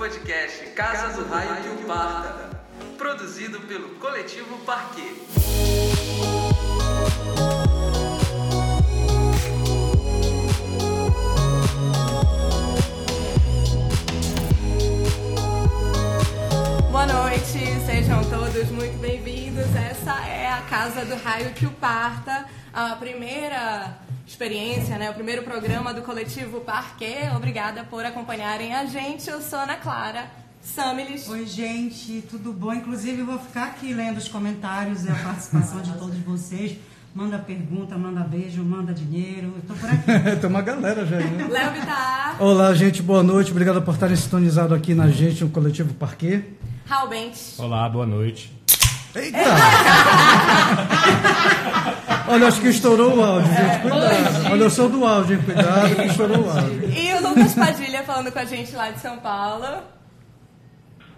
podcast Casa do Raio que o Parta, produzido pelo Coletivo Parquet. Boa noite, sejam todos muito bem-vindos. Essa é a Casa do Raio que o Parta, a primeira experiência, né? O primeiro programa do coletivo Parquet. Obrigada por acompanharem a gente. Eu sou Ana Clara Samilis. Oi, gente, tudo bom? Inclusive, eu vou ficar aqui lendo os comentários e a participação de todos vocês. Manda pergunta, manda beijo, manda dinheiro. Eu tô por aqui. Tem uma galera já né? Léo Bittar, Olá, gente, boa noite. Obrigado por estarem sintonizados aqui na gente, no Coletivo Parquet. Raul Bentes. Olá, boa noite. Eita! Olha, acho que estourou o áudio, gente. Cuidado. Olha, eu sou do áudio, hein? Cuidado que estourou o áudio. E o Lucas Padilha falando com a gente lá de São Paulo.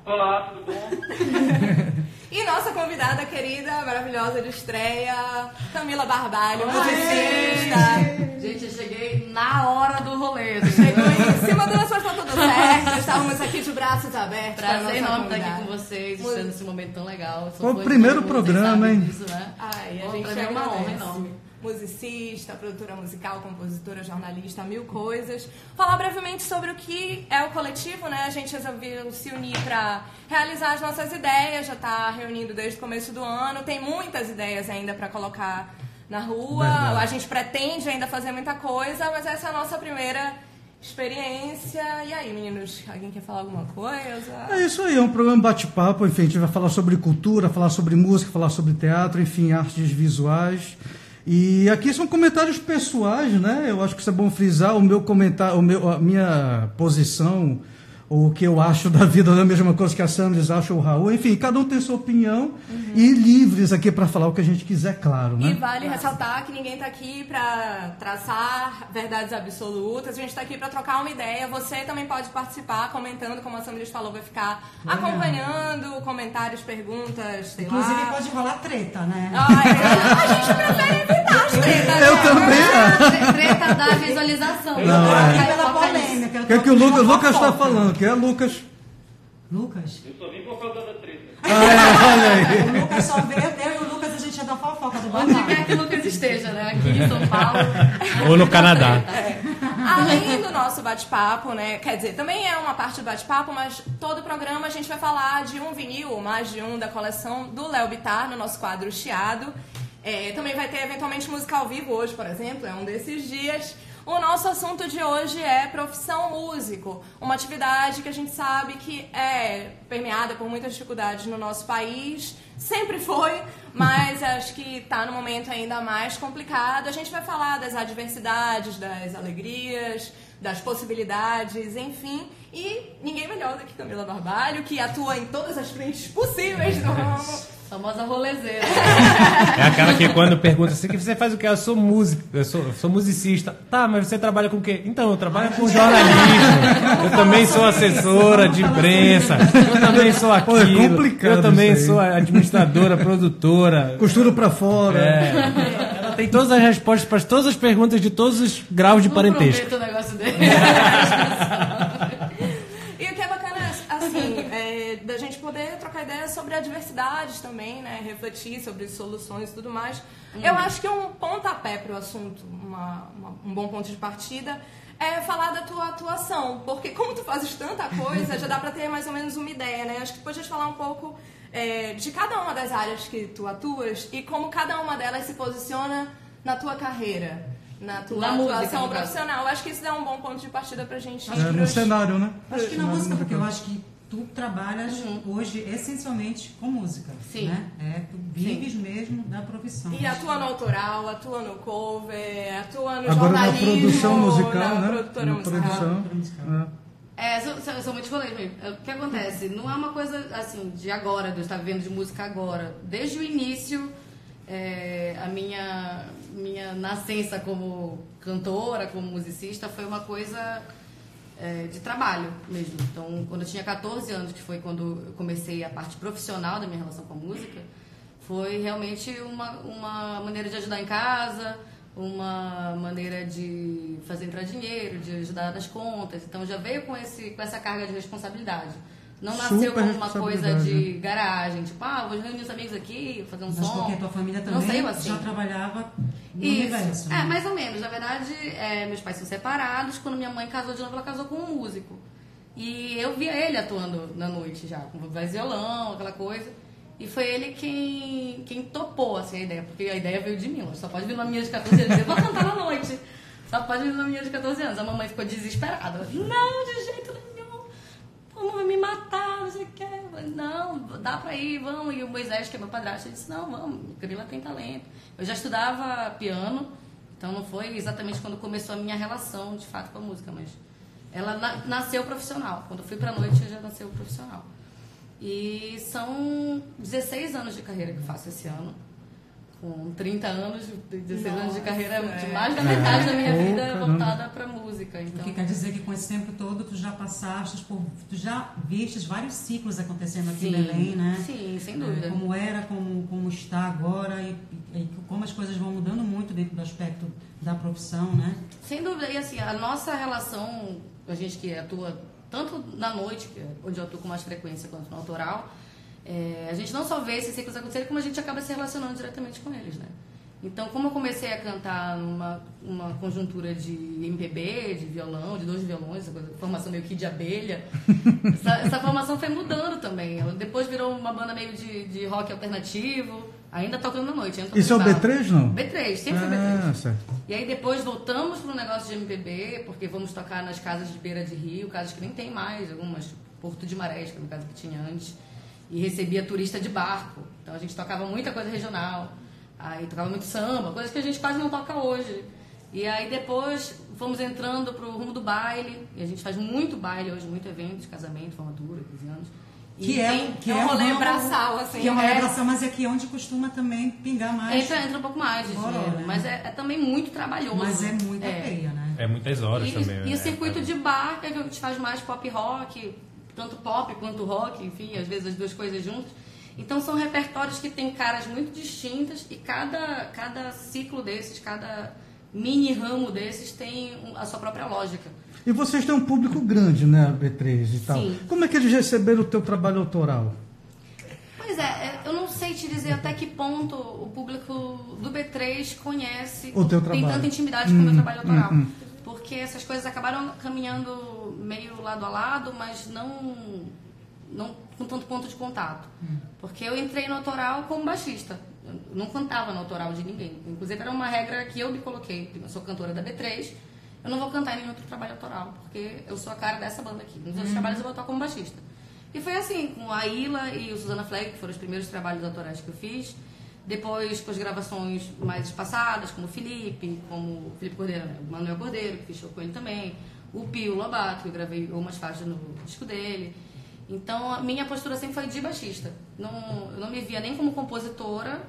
Olá, tudo bom? E nossa convidada querida, maravilhosa de estreia, Camila Barbalho, musicista. Gente, eu cheguei na hora do rolê. Chegou em cima do nosso, mas tá tudo certo. Estávamos aqui de braços abertos. Prazer enorme estar aqui com vocês, estando nesse momento tão legal. Foi o primeiro programa, hein? disso, né? Ai, a Bom, gente pra mim é uma honra enorme. Musicista, produtora musical, compositora, jornalista, mil coisas. Falar brevemente sobre o que é o coletivo, né? A gente resolveu se unir para realizar as nossas ideias, já está reunindo desde o começo do ano. Tem muitas ideias ainda para colocar na rua. Verdade. A gente pretende ainda fazer muita coisa, mas essa é a nossa primeira experiência. E aí, meninos, alguém quer falar alguma coisa? É isso aí, é um programa bate-papo. Enfim, a gente vai falar sobre cultura, falar sobre música, falar sobre teatro, enfim, artes visuais. E aqui são comentários pessoais, né? Eu acho que isso é bom frisar. O meu comentário, o meu, a minha posição, o que eu acho da vida não é a mesma coisa que a Sanders acha ou o Raul. Enfim, cada um tem sua opinião e livres aqui para falar o que a gente quiser, claro, E né? vale ressaltar que ninguém está aqui para traçar verdades absolutas, a gente está aqui para trocar uma ideia. Você também pode participar comentando, como a Sandra falou, vai ficar acompanhando comentários, perguntas, sei Inclusive, lá. pode rolar treta, né? Ai, a gente prefere evitar as tretas. Eu né? também. Tre- Treta da visualização. Não, tô é. pela polêmica. O que, é que o Lucas, está falando? Que é Lucas? Lucas? Eu só vim por causa da treta. Olha aí. O Lucas só veio, eu e o Lucas, a gente é da fofoca do Onde babado. quer que o Lucas esteja, né? Aqui em São Paulo. Ou no Canadá. Além do nosso bate-papo, né? Quer dizer, também é uma parte do bate-papo, mas todo o programa a gente vai falar de um vinil, mais de um da coleção do Léo Bittar, no nosso quadro Chiado. É, também vai ter eventualmente música ao vivo hoje, por exemplo, é um desses dias. O nosso assunto de hoje é profissão músico, uma atividade que a gente sabe que é permeada por muitas dificuldades no nosso país, sempre foi, mas acho que está no momento ainda mais complicado. A gente vai falar das adversidades, das alegrias, das possibilidades, enfim. E ninguém melhor do que Camila Barbalho, que atua em todas as frentes possíveis do ramo. Famosa rolezeira. É aquela que quando pergunta assim, que você faz o quê? Eu sou músico, eu sou, eu sou musicista. Tá, mas você trabalha com o quê? Então, eu trabalho com jornalismo. Eu também sou assessora de imprensa. Eu também sou Pô, é aquilo. complicado Eu também sou administradora, produtora. Costura para fora. É. Ela tem todas as respostas para todas as perguntas de todos os graus de Não parentesco. um negócio dele. E o que é bacana, assim, é, da gente poder trocar ideias sobre adversidades também, né? Refletir sobre soluções e tudo mais. Eu acho que um pontapé para o assunto, uma- uma- um bom ponto de partida, é falar da tua atuação. Porque como tu fazes tanta coisa, já dá para ter mais ou menos uma ideia, né? Acho que depois a gente falar um pouco é, de cada uma das áreas que tu atuas e como cada uma delas se posiciona na tua carreira. Na tua Na música, atuação caso. profissional. Acho que isso dá um bom ponto de partida pra gente. ir É, no cenário, né? Acho que na Cenário música, porque eu acho que tu trabalhas hoje essencialmente com música. Sim. Né? É, tu vives mesmo da profissão. E atua no autoral, atua no cover, atua no Agora na jornalismo, produção musical, na né? produtora Na musical. produção. É. É, são, são, são muitos rolês mesmo. É, O que acontece? Não é uma coisa assim de agora, de eu estar vivendo de música agora. Desde o início, é, a minha, minha nascença como cantora, como musicista, foi uma coisa é, de trabalho mesmo. Então, quando eu tinha 14 anos, que foi quando eu comecei a parte profissional da minha relação com a música, foi realmente uma, uma maneira de ajudar em casa, uma maneira de fazer entrar dinheiro, de ajudar nas contas. Então já veio com, esse, com essa carga de responsabilidade. Não nasceu como uma coisa de garagem, tipo, ah, vou reunir meus amigos aqui, fazer um Mas som. porque a tua família Não também saiu assim. já trabalhava no Isso. universo. É, né? mais ou menos. Na verdade, é, meus pais são separados. Quando minha mãe casou de novo, ela casou com um músico. E eu via ele atuando na noite já, com voz violão, aquela coisa. E foi ele quem, quem topou assim, a ideia, porque a ideia veio de mim. Só pode vir uma menina de 14 anos. Eu vou cantar na noite. Só pode vir uma menina de 14 anos. A mamãe ficou desesperada. Não, de jeito nenhum. Pô, vai me matar, não sei o que. Eu Não, dá pra ir, vamos. E o Moisés, que é meu padrasto, ele disse, não, vamos, Camila tem talento. Eu já estudava piano, então não foi exatamente quando começou a minha relação, de fato, com a música, mas ela na- nasceu profissional. Quando eu fui pra noite, já nasceu profissional. E são 16 anos de carreira que eu faço esse ano. Com 30 anos, 16 anos de carreira, de mais da metade da minha Pô, vida caramba. voltada pra música. O Então, que quer dizer que com esse tempo todo tu já passaste por. Tu já vistes vários ciclos acontecendo aqui em Sim, Belém, né? sim, sem dúvida. É, Como era, como, como está agora e, e como as coisas vão mudando muito dentro do aspecto da profissão, né? Sem dúvida. E assim, a nossa relação, a gente que atua tanto na noite, é onde eu atuo com mais frequência, quanto no autoral, é, a gente não só vê esses ciclos acontecerem, como a gente acaba se relacionando diretamente com eles, né? Então, como eu comecei a cantar numa uma conjuntura de MPB, de violão, de dois violões, coisa, formação meio que de abelha, essa, essa formação foi mudando também. Depois virou uma banda meio de, de rock alternativo, ainda tocando na noite. ainda Isso é o guitarra. B3, não? B3, sempre foi B3. Ah, certo. E aí depois voltamos para o negócio de MPB, porque vamos tocar nas casas de beira de rio, casas que nem tem mais, algumas, Porto de Marés, que era uma casa que tinha antes, e recebia turista de barco. Então a gente tocava muita coisa regional, aí tocava muito samba, coisas que a gente quase não toca hoje. E aí depois fomos entrando pro rumo do baile, e a gente faz muito baile hoje, muito evento de casamento, formatura, 15 anos. E Que é, tem- que é um é rolê braçal, assim, Que é uma é. vibração, mas é aqui onde costuma também pingar mais. Entra, entra um pouco mais de Fora, dinheiro, né? mas é, é também muito trabalhoso. Mas é muita É. peia, né? É muitas horas E, também. e né? o circuito de bar, que a gente faz mais pop rock, tanto pop quanto rock, enfim, às vezes as duas coisas juntas. Então são repertórios que têm caras muito distintas e cada, cada ciclo desses, cada mini ramo desses tem a sua própria lógica. E vocês têm um público grande, né, B3 e tal. Sim. Como é que eles receberam o teu trabalho autoral? Pois é, é, eu não sei te dizer até que ponto o público do B3 conhece, O teu tem trabalho. tanta intimidade com o meu Hum, trabalho autoral. hum, hum. Porque essas coisas acabaram caminhando meio lado a lado, mas não, não com tanto ponto de contato. Porque eu entrei no autoral como baixista. Eu não cantava no autoral de ninguém. Inclusive era uma regra que eu me coloquei. Eu sou cantora da B3, eu não vou cantar em nenhum outro trabalho autoral, porque eu sou a cara dessa banda aqui. Nos outros trabalhos eu vou atuar como baixista. E foi assim, com a Ila e o Susana Flag, que foram os primeiros trabalhos autorais que eu fiz. Depois com as gravações mais espaçadas, como o Felipe, como o Felipe Cordeiro, o Manuel Cordeiro, que show com ele também. O Pio Lobato, que eu gravei algumas faixas no disco dele. Então a minha postura sempre foi de baixista. Não, eu não me via nem como compositora,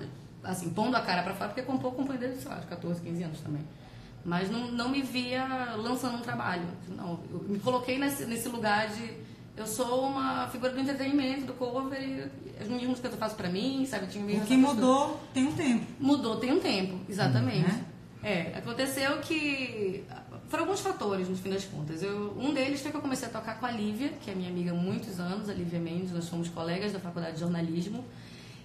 assim, pondo a cara pra fora, porque compor, compõe desde, sei lá, de 14, 15 anos também. Mas não, não me via lançando um trabalho. Não, eu me coloquei nesse, nesse lugar de. Eu sou uma figura do entretenimento, do cover, e as minhas músicas eu faço pra mim, sabe? Eu Tinha O que mudou tem um tempo. Mudou tem um tempo, exatamente. Né? É, aconteceu que foram alguns fatores no fim das contas. Eu, um deles foi que eu comecei a tocar com a Lívia, que é minha amiga há muitos anos, a Lívia Mendes, nós fomos colegas da faculdade de jornalismo.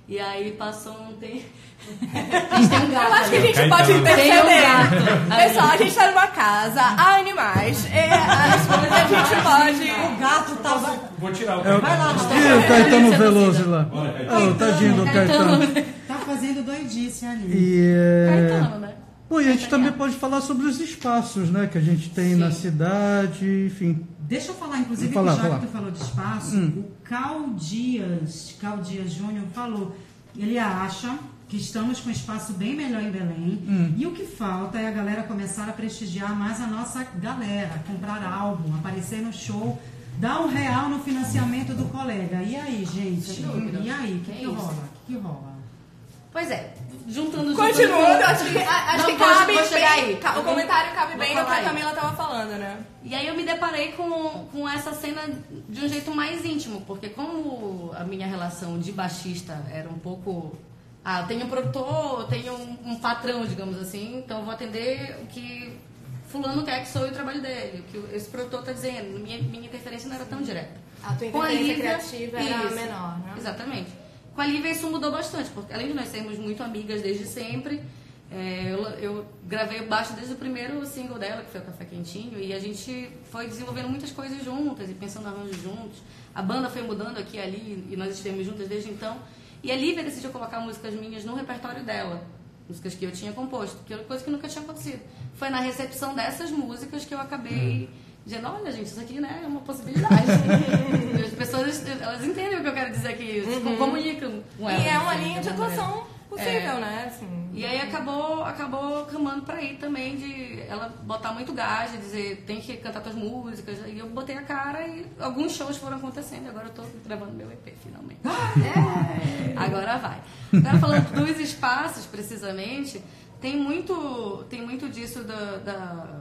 E aí passou um tempo. tem um gato. Eu acho que a gente pode um gato. Pessoal, a gente tá numa casa, há animais. E as coisas a gente pode. O gato tava. Vou tirar o É o, Vai lá, Gustavo. o Caetano Veloso lá. Olha, Oh, tadinho do Caetano. Tá fazendo doidice ali. E, é... Caetano, né? Bom, e a gente também pode falar sobre os espaços, né, que a gente tem na cidade, enfim. Deixa eu falar, inclusive, falar, que já vou que tu falou de espaço, Hum. o Cal Dias, Cal Dias Júnior falou, ele acha que estamos com um espaço bem melhor em Belém Hum. e o que falta é a galera começar a prestigiar mais a nossa galera, comprar álbum, aparecer no show, dar um real no financiamento do colega. E aí, gente? E aí, o que, É que rola? O que, que rola? Pois é, juntando Continuando, acho que, a- acho que cabe vou chegar bem. aí. ca- O comentário cabe Vou bem no que a. Camila tava falando, né? E aí eu me deparei com, com essa cena de um jeito mais íntimo, porque como a minha relação de baixista era um pouco Ah, eu tenho um produtor, eu tenho um, um patrão, digamos assim, então eu vou atender o que fulano quer que sou o trabalho dele, o que esse produtor está dizendo. Minha, minha interferência não era tão direta. A tua Com a interferência Lívia, criativa era isso, menor, né? Exatamente. Com a Lívia isso mudou bastante, porque além de nós sermos muito amigas desde sempre, é, eu, eu gravei baixo desde o primeiro single dela, que foi o Café Quentinho, e a gente foi desenvolvendo muitas coisas juntas e pensando arranjos juntos. A banda foi mudando aqui e ali, e nós estivemos juntas desde então. E a Lívia decidiu colocar músicas minhas no repertório dela, músicas que eu tinha composto, que era coisa que nunca tinha acontecido. Foi na recepção dessas músicas que eu acabei dizendo, olha gente, isso aqui né, é uma possibilidade. As pessoas, elas entendem o que eu quero dizer aqui, se comunicam com elas. E é uma assim, linha de atuação possível, É. né? Assim, E aí acabou, acabou camando pra aí também de ela botar muito gás, de dizer, tem que cantar tuas músicas. E eu botei a cara e alguns shows foram acontecendo. Agora eu tô gravando meu EP, finalmente. É. Agora vai. Agora falando dos espaços, precisamente, tem muito, tem muito disso da, da-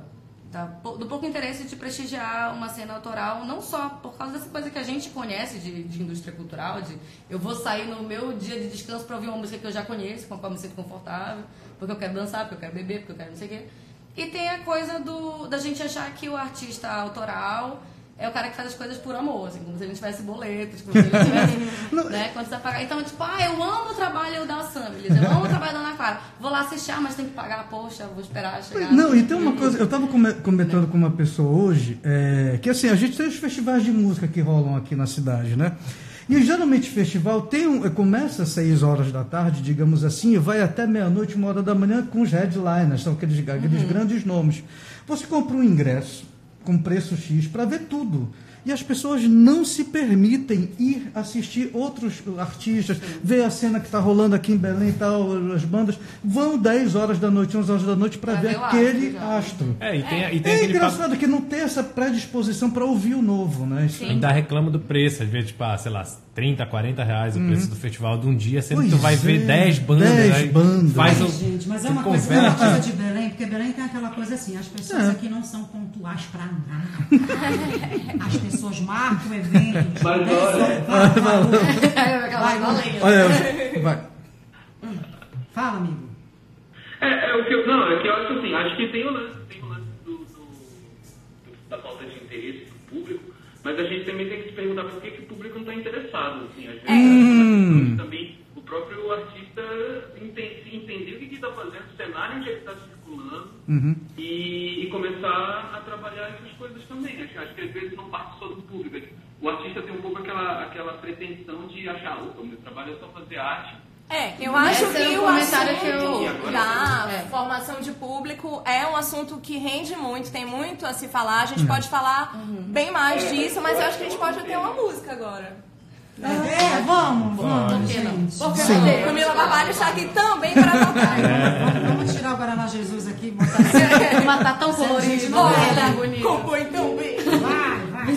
da- do pouco interesse de prestigiar uma cena autoral, não só por causa dessa coisa que a gente conhece de, de indústria cultural, de eu vou sair no meu dia de descanso para ouvir uma música que eu já conheço, com a qual me sinto confortável, porque eu quero dançar, porque eu quero beber, porque eu quero não sei o quê. E tem a coisa do, da gente achar que o artista autoral é o cara que faz as coisas por amor, assim, como se ele tivesse boletos, como se ele tivesse, né, quando você vai pagar. Então, tipo, ah, eu amo o trabalho da Sam, beleza? Eu amo o trabalho da Ana Clara. Vou lá assistir, ah, mas tem que pagar, poxa, vou esperar chegar. Não, e tem uma coisa, eu estava comentando com uma pessoa hoje, é, que assim, a gente tem os festivais de música que rolam aqui na cidade, né? E geralmente festival tem um, começa às 6 horas da tarde, digamos assim, e vai até meia-noite, uma hora da manhã com os headliners, são aqueles, aqueles grandes nomes. Você compra um ingresso com preço X para ver tudo. E as pessoas não se permitem ir assistir outros artistas, ver a cena que está rolando aqui em Belém e tal, as bandas. Vão 10 horas da noite, 11 horas da noite para Pra ver aquele astro. É, e tem, e tem É papo- engraçado que não tem essa predisposição para ouvir o novo, né? Isso- Ainda reclama do preço, às vezes, tipo, ah, sei lá, 30, 40 reais o preço do festival de um dia, sendo que tu Pois vai ver é, 10 bandas. 10 aí bandas. Faz Ai, o, gente, mas é uma coisa, conversa. uma coisa de Belém, porque Belém tem aquela coisa assim, as pessoas É. aqui não são pontuais pra nada. As pessoas marcam eventos. Mas né, Aquela Vai, galinha. Olha, vai. Fala, amigo. É, é o que eu, não, é que eu acho assim, acho que tem o lance, tem o lance do, do- do- da falta de interesse do público, mas a gente também tem que se perguntar por que, que o público não está interessado. Assim, às vezes, Hum. também o próprio artista enten- se entender o que está fazendo, o cenário onde ele está circulando Uhum. e, e começar a trabalhar essas coisas também. Acho, acho que às vezes não parte só do público. O artista tem um pouco aquela, aquela pretensão de achar, opa, meu trabalho é só fazer arte. É, eu acho Esse é que um o comentário assunto que eu- da É. formação de público é um assunto que rende muito, tem muito a se falar. A gente pode falar bem mais disso, mas eu acho que a gente pode ter uma música agora. É, vamos, vamos, Por que não? gente. Por que Sim. não? Camila Barbalho está aqui também para tocar. Vamos, vamos tirar o Guaraná Jesus aqui e botar assim. Mas tá tão colorido, é, é né? bonito. Compõe tão bem.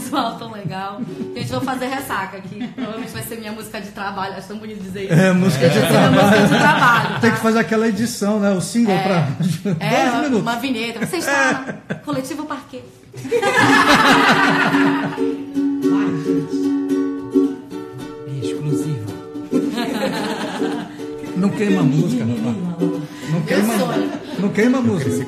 Visual tão legal. Gente, vou fazer ressaca, que provavelmente vai ser minha música de trabalho. Acho tão bonito dizer isso. É, música Deixa de minha música de trabalho. Tem tá? que fazer aquela edição, né? O single É. pra É, 10 uma, minutos. uma vinheta. Você está no coletivo Parquet. Exclusivo. Não queima a música, rapaz. Não queima, não queima a música.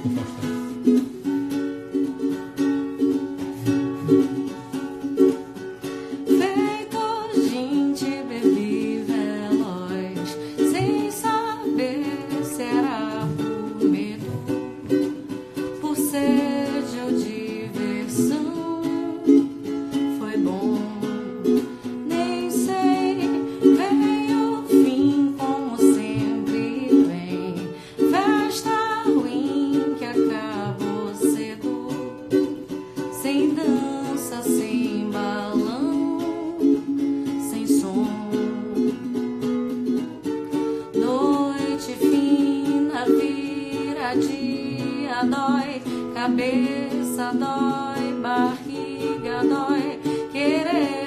Cabeça dói, barriga dói, querer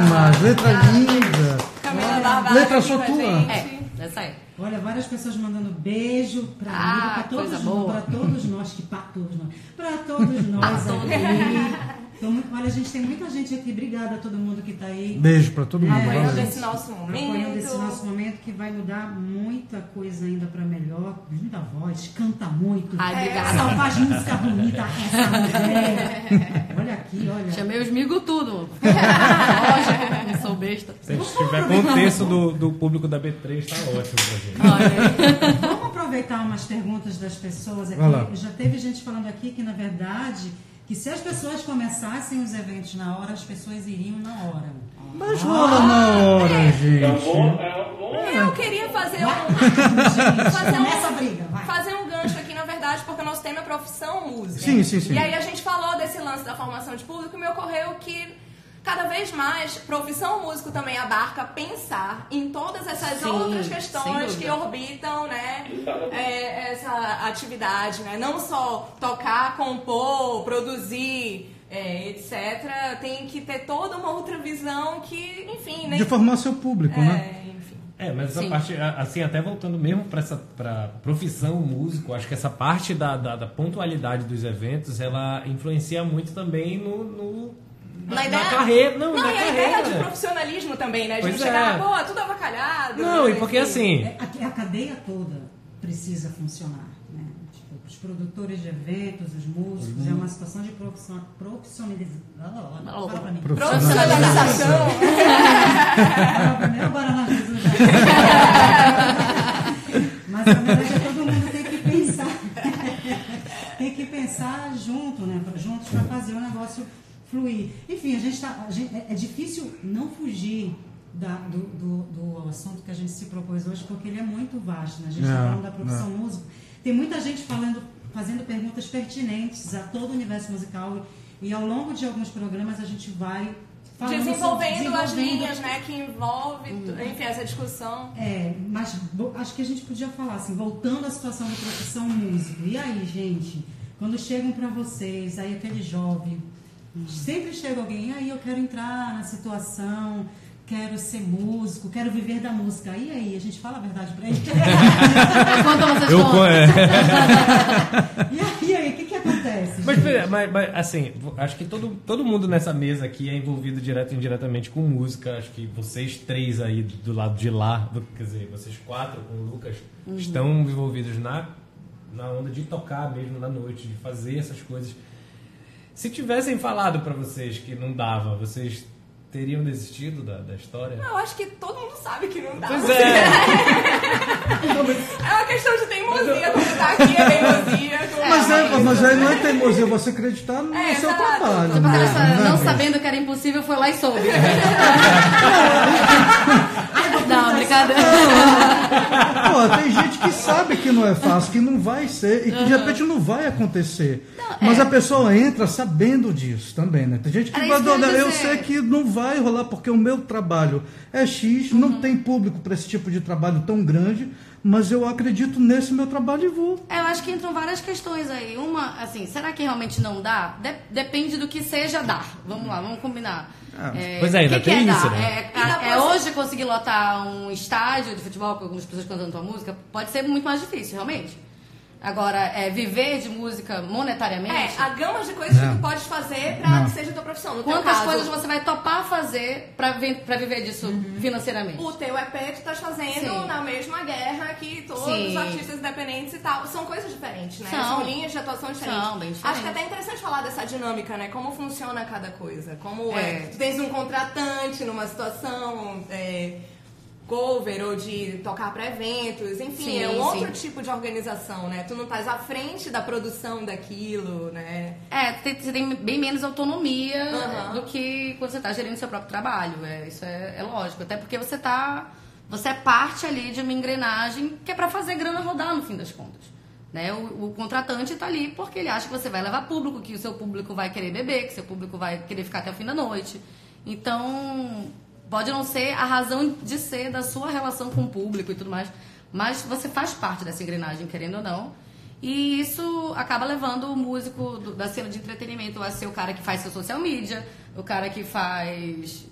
letra linda. Camila Barbato Letra só tua. gente. É, essa aí. Olha, várias pessoas mandando beijo pra Ah, mim, pra todos nós, pra todos nós, que para todos nós, pra todos nós aqui. Tô muito- olha, a gente tem muita gente aqui, obrigada a todo mundo que tá aí. Beijo pra todo mundo. Apoiando valeu. esse nosso Apoiando esse momento. nosso momento que vai mudar muita coisa ainda pra melhor. Linda voz, canta muito. Ai, obrigada. Só faz música bonita essa mulher. Olha aqui, olha. Chamei os migos tudo. Lógico, não sou besta. Se a gente tiver contexto do, do público da B3, tá ótimo pra gente. Olha. Vamos aproveitar umas perguntas das pessoas aqui. Já teve gente falando aqui que, na verdade, que se as pessoas começassem os eventos na hora, as pessoas iriam na hora. Mas rola na hora, É gente. bom, é bom. Eu queria fazer um, Gente, Fazer um- briga, vai. fazer um gancho aqui, na verdade, porque o nosso tema é profissão música. Sim, sim, sim. E aí a gente falou desse lance da formação de público e me ocorreu que cada vez mais profissão músico também abarca pensar em todas essas Sim, outras questões que orbitam, né, é, essa atividade, né? Não só tocar, compor, produzir, é, etc. Tem que ter toda uma outra visão que, enfim, nem De formar seu público, né? é, enfim. É, mas essa Sim. parte, assim, até voltando mesmo para essa pra profissão músico, acho que essa parte da, da, da pontualidade dos eventos, ela influencia muito também no, no- Na ideia, carreira. Não, não na e a ideia de carreira. profissionalismo também, né? A gente chegar, é. pô, tudo avacalhado. Não, e né? porque Enfim. assim, É, a, a cadeia toda precisa funcionar. Né? Tipo, os produtores de eventos, os músicos, é uma situação de profission- profissionalização. Fala pra mim. Profissionalização. Mim, agora lá, Jesus. Mas a verdade é que todo mundo tem que pensar. tem que pensar junto, né? Juntos para fazer o negócio fluir. Enfim, a gente tá. a gente- é, é difícil não fugir da- do, do, do assunto que a gente se propôs hoje, porque ele é muito vasto. Né? A gente está É, falando da profissão músico. Tem muita gente falando, fazendo perguntas pertinentes a todo o universo musical. E ao longo de alguns programas a gente vai falando sobre- Desenvolvendo as desenvolvendo linhas, né? Que envolve, enfim, essa discussão. é, mas acho que a gente podia falar assim, voltando à situação da profissão músico. E aí, gente, quando chegam para vocês, aí aquele jovem, sempre chega alguém, e aí eu quero entrar na situação, quero ser músico, quero viver da música. E aí, a gente fala a verdade para ele. Vocês eu, contam? é, e aí, aí, o que que acontece? Mas, mas, mas, assim, acho que todo, todo mundo nessa mesa aqui é envolvido direto e indiretamente com música. Acho que vocês três aí do, do lado de lá, do- quer dizer, vocês quatro com o Lucas, estão envolvidos na, na onda de tocar mesmo na noite, de fazer essas coisas. Se tivessem falado pra vocês que não dava, vocês teriam desistido da, da história? Eu acho que todo mundo sabe que não dá. Pois é. É uma questão de teimosia, como tá aqui é teimosia. como- Mas, é, mas aí não é teimosia você acreditar no É, seu exato. trabalho. Tipo, né, não gente? sabendo que era impossível, foi lá e soube. não, tem gente que sabe que não é fácil, que não vai ser e que de repente não vai acontecer. Mas a pessoa entra sabendo disso também, né? Tem gente que Era vai que eu sei que não vai rolar porque o meu trabalho é X, não tem público para esse tipo de trabalho tão grande, mas eu acredito nesse meu trabalho e vou. É, eu acho que entram várias questões aí. Uma, assim, será que realmente não dá? De- depende do que seja dar. Vamos lá, vamos combinar. É, Pois é, ainda que que tem é isso, dar? né? É, é pra- hoje conseguir lotar um estádio de futebol com algumas pessoas cantando tua música pode ser muito mais difícil, realmente. Agora, é, viver de música monetariamente. É, a gama de coisas que Não. tu pode fazer pra Não. que seja tua profissão. No teu Quantas caso, coisas você vai topar fazer pra, vi- pra viver disso financeiramente? O teu EP tu estás fazendo Sim. na mesma guerra que todos Sim. os artistas independentes e tal. São coisas diferentes, né? São. linhas de atuação diferentes. São, bem Acho que é diferentes. até interessante falar dessa dinâmica, né? Como funciona cada coisa. Como É. é. tu tens um contratante numa situação. é, cover ou de tocar para eventos, enfim, Sim, é um outro sim. tipo de organização, né? Tu não estás à frente da produção daquilo, né? É, você tem bem menos autonomia do que quando você está gerindo seu próprio trabalho. É, isso é, é lógico. Até porque você tá. Você é parte ali de uma engrenagem que é para fazer grana rodar no fim das contas. Né? O, o contratante está ali porque ele acha que você vai levar público, que o seu público vai querer beber, que seu público vai querer ficar até o fim da noite. Então, pode não ser a razão de ser da sua relação com o público e tudo mais, mas você faz parte dessa engrenagem, querendo ou não. E isso acaba levando o músico do- da cena de entretenimento a ser o cara que faz seu social media, o cara que faz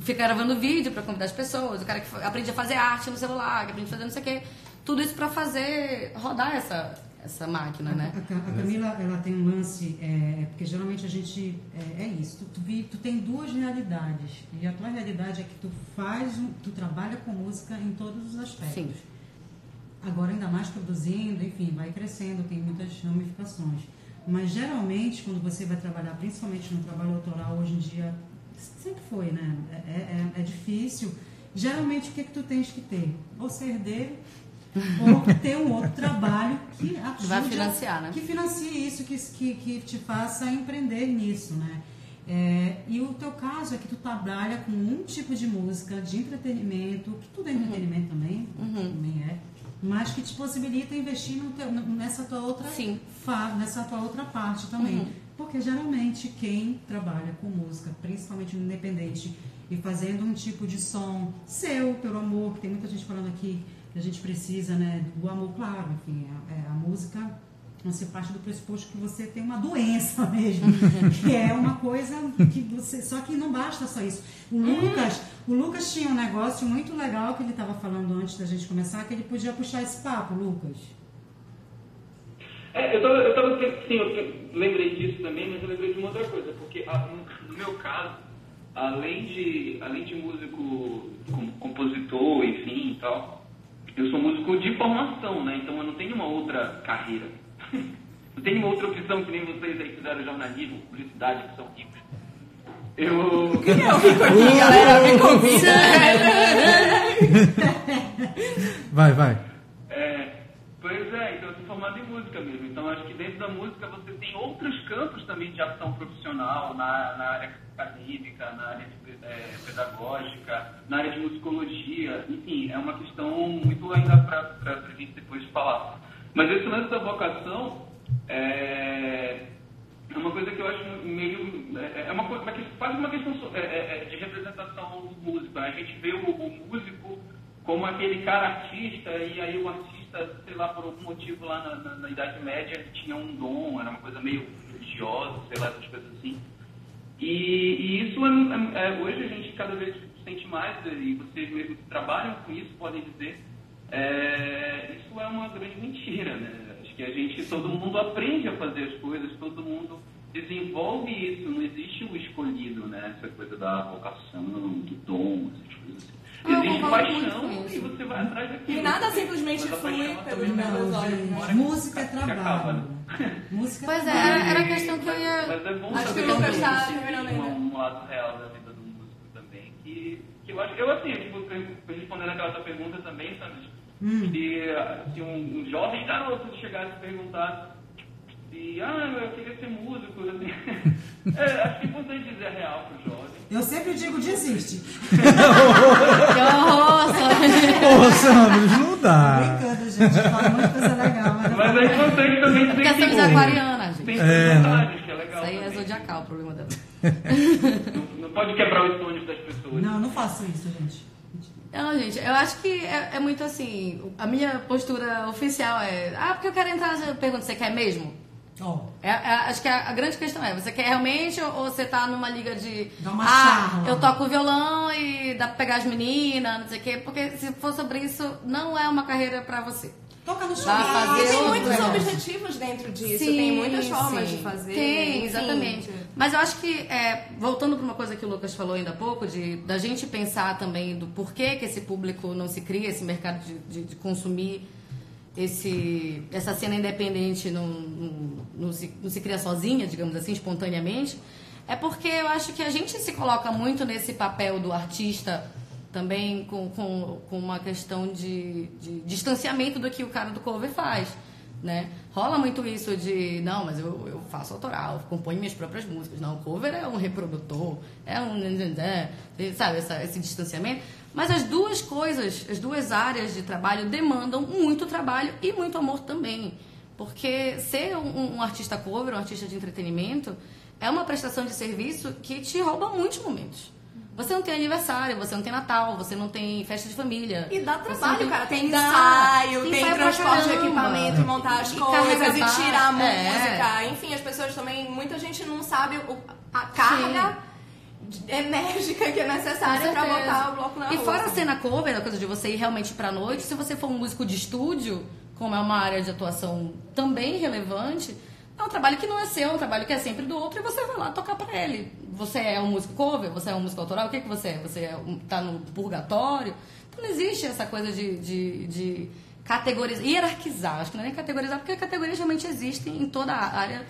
fica gravando vídeo pra convidar as pessoas, o cara que aprende a fazer arte no celular, que aprende a fazer não sei o quê. Tudo isso pra fazer rodar essa, essa máquina, né? A, Ca- a Camila, ela tem um lance, é, porque geralmente a gente, é, é isso, tu, tu, tu tem duas realidades, e a tua realidade é que tu faz, tu trabalha com música em todos os aspectos. Sim. Agora ainda mais produzindo, enfim, vai crescendo, tem muitas ramificações. Mas geralmente, quando você vai trabalhar, principalmente no trabalho autoral, hoje em dia, sempre foi, né? É, é- é difícil. Geralmente, o que, que tu tens que ter? Ou ser herdeiro, ou ter um outro trabalho que ajude Vai financiar, né? Que financie isso, que, que, que te faça empreender nisso, né? É, e o teu caso é que tu trabalha com um tipo de música, de entretenimento, que tudo é entretenimento também, também é, mas que te possibilita investir teu- nessa tua outra Sim. fa- nessa tua outra parte também. Porque geralmente quem trabalha com música, principalmente no independente, e fazendo um tipo de som seu, pelo amor, que tem muita gente falando aqui a gente precisa, né, do amor, claro, enfim, a, é, a música você parte do pressuposto que você tem uma doença mesmo, que é uma coisa que você. Só que não basta só isso. O Lucas, o Lucas tinha um negócio muito legal que ele estava falando antes da gente começar, que ele podia puxar esse papo, Lucas. É, eu tava, eu tava, sim, eu lembrei disso também, mas eu lembrei de uma outra coisa, porque ah, no, meu caso, além de, além de músico, com- compositor, enfim e tal, eu sou músico de formação, né? Então eu não tenho uma outra carreira. não tenho uma outra opção que nem vocês aí fizeram jornalismo, publicidade, que são ricos. Eu. Eu fico aqui, galera, me convida. Vai, vai. É, pois é, então eu sou formado em música mesmo. Então acho que dentro da música você tem outros campos também de ação profissional, na, na área acadêmica, na área de, é, pedagógica, na área de musicologia. Enfim, é uma questão muito ainda para a gente depois falar. Mas esse lance da vocação é, é uma coisa que eu acho meio. É, é uma coisa, quase uma questão é, é, de representação do músico. né? A gente vê o, o músico como aquele cara artista, e aí o artista, sei lá, por algum motivo lá na, na- na Idade Média tinha um dom, era uma coisa meio religiosa, sei lá, essas coisas assim. E, e isso é, é- é- hoje a gente cada vez sente mais, e vocês mesmos que trabalham com isso podem dizer, é, isso é uma grande mentira, né? Acho que a gente, todo mundo aprende a fazer as coisas, todo mundo desenvolve isso, não existe o escolhido, né? Essa coisa da vocação, do dom, essas coisas assim. Eu Existe paixão com isso. e você vai atrás daquilo. E nada simplesmente flui pelos meus olhos, né? música é que acaba, trabalho. né? Música Pois é, trabalho. era, era a questão que eu ia. Mas é bom Acho saber que existe ainda. um, um lado real da vida do músico também, que, que eu acho, eu assim, tipo, respondendo aquela tua pergunta também, sabe? Hum. Se, se um, um jovem garoto chegasse e perguntasse se, ah, eu queria ser músico, assim, é, acho que é importante dizer a real pro jovem. Eu sempre digo desiste. Que horror? Ô, Sandro, não dá. Brincando, gente. Fala muita coisa legal. Mas, Mas é importante também dizer Porque que somos tem, aquarianas, gente. tem É, vantagens, que é legal Isso aí é também. zodiacal o problema dela. Não, não pode quebrar os sonhos das pessoas. Não, não faço isso, gente. Não, gente, eu acho que é, é muito assim. A minha postura oficial é. Ah, porque eu quero entrar. Eu pergunto, você quer mesmo? É, é, acho que a, a grande questão é, você quer realmente ou, você tá numa liga de. Dá uma ah, charla. eu toco violão e dá pra pegar as meninas, não sei o quê. Porque se for sobre isso, não é uma carreira pra você. toca no E tem muitos negócio. objetivos dentro disso, tem muitas formas sim. de fazer. Tem, exatamente. Mas eu acho que, é, voltando para uma coisa que o Lucas falou ainda há pouco, de, da gente pensar também do porquê que esse público não se cria, esse mercado de, de- de consumir esse, essa cena independente não, não, não se, não se cria sozinha, digamos assim, espontaneamente, é porque eu acho que a gente se coloca muito nesse papel do artista também com, com, com uma questão de, de distanciamento do que o cara do cover faz. Né? Rola muito isso de, não, mas eu, eu faço autoral, componho minhas próprias músicas. Não, o cover é um reprodutor, é um. Sabe, essa- esse distanciamento. Mas as duas coisas, as duas áreas de trabalho demandam muito trabalho e muito amor também. Porque ser um, um artista cover, um artista de entretenimento, é uma prestação de serviço que te rouba muitos momentos. Você não tem aniversário, você não tem Natal, você não tem festa de família. E dá trabalho, não cara. Tem Dá. ensaio, tem, pra transporte de equipamento, montar as E coisas carregar e tirar a. É. música. Enfim, as pessoas também, muita gente não sabe a carga enérgica que é necessária pra botar o bloco na E rua. fora a assim. cena cover, a coisa de você ir realmente pra noite, se você for um músico de estúdio, como é uma área de atuação também relevante, é um trabalho que não é seu, é um trabalho que é sempre do outro e você vai lá tocar pra ele. Você é um músico cover, você é um músico autoral, o que, que você é? Você é um, tá no purgatório? Então não existe essa coisa de, de, de categorizar, hierarquizar, acho que não é nem categorizar, porque categorias realmente existem em toda a área,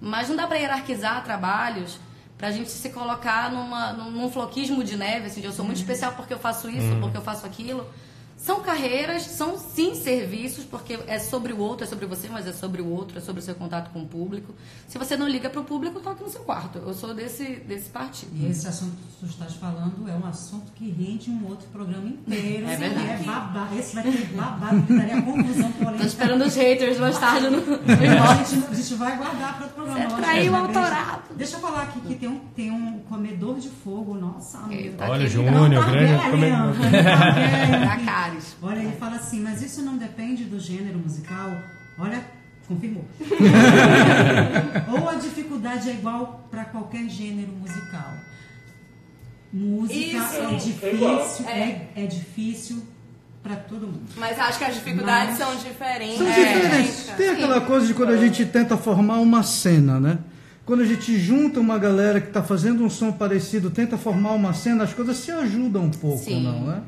mas não dá pra hierarquizar trabalhos pra gente se colocar numa, num, num floquismo de neve, assim, de eu sou muito especial porque eu faço isso, porque eu faço aquilo. São carreiras, são sim serviços, porque é sobre o outro, é sobre você, mas é sobre o outro, é sobre o seu contato com o público. Se você não liga para o público, toque no seu quarto. Eu sou desse, desse partido. E esse assunto que tu estás falando é um assunto que rende um outro programa inteiro. É verdade. É babado. Esse vai ter babado, que daria confusão polêmica. Tô esperando os haters mais tarde no, no A gente, a gente vai guardar para outro programa. Você traiu o autorado. Deixa eu falar aqui que tem um, tem um comedor de fogo. Nossa. Eita. Olha, Júnior, Tá grande. velho, é- tá velho. Da Olha, ele fala assim, mas isso não depende do gênero musical. Olha, confirmou. Ou a dificuldade é igual para qualquer gênero musical. Música Isso. é difícil, é, é difícil para todo mundo. Mas acho que as dificuldades Mas- são diferentes. São É, diferentes. gente. Tem aquela coisa de quando a gente tenta formar uma cena, né? Quando a gente junta uma galera que está fazendo um som parecido, tenta formar uma cena, as coisas se ajudam um pouco, Sim. não é?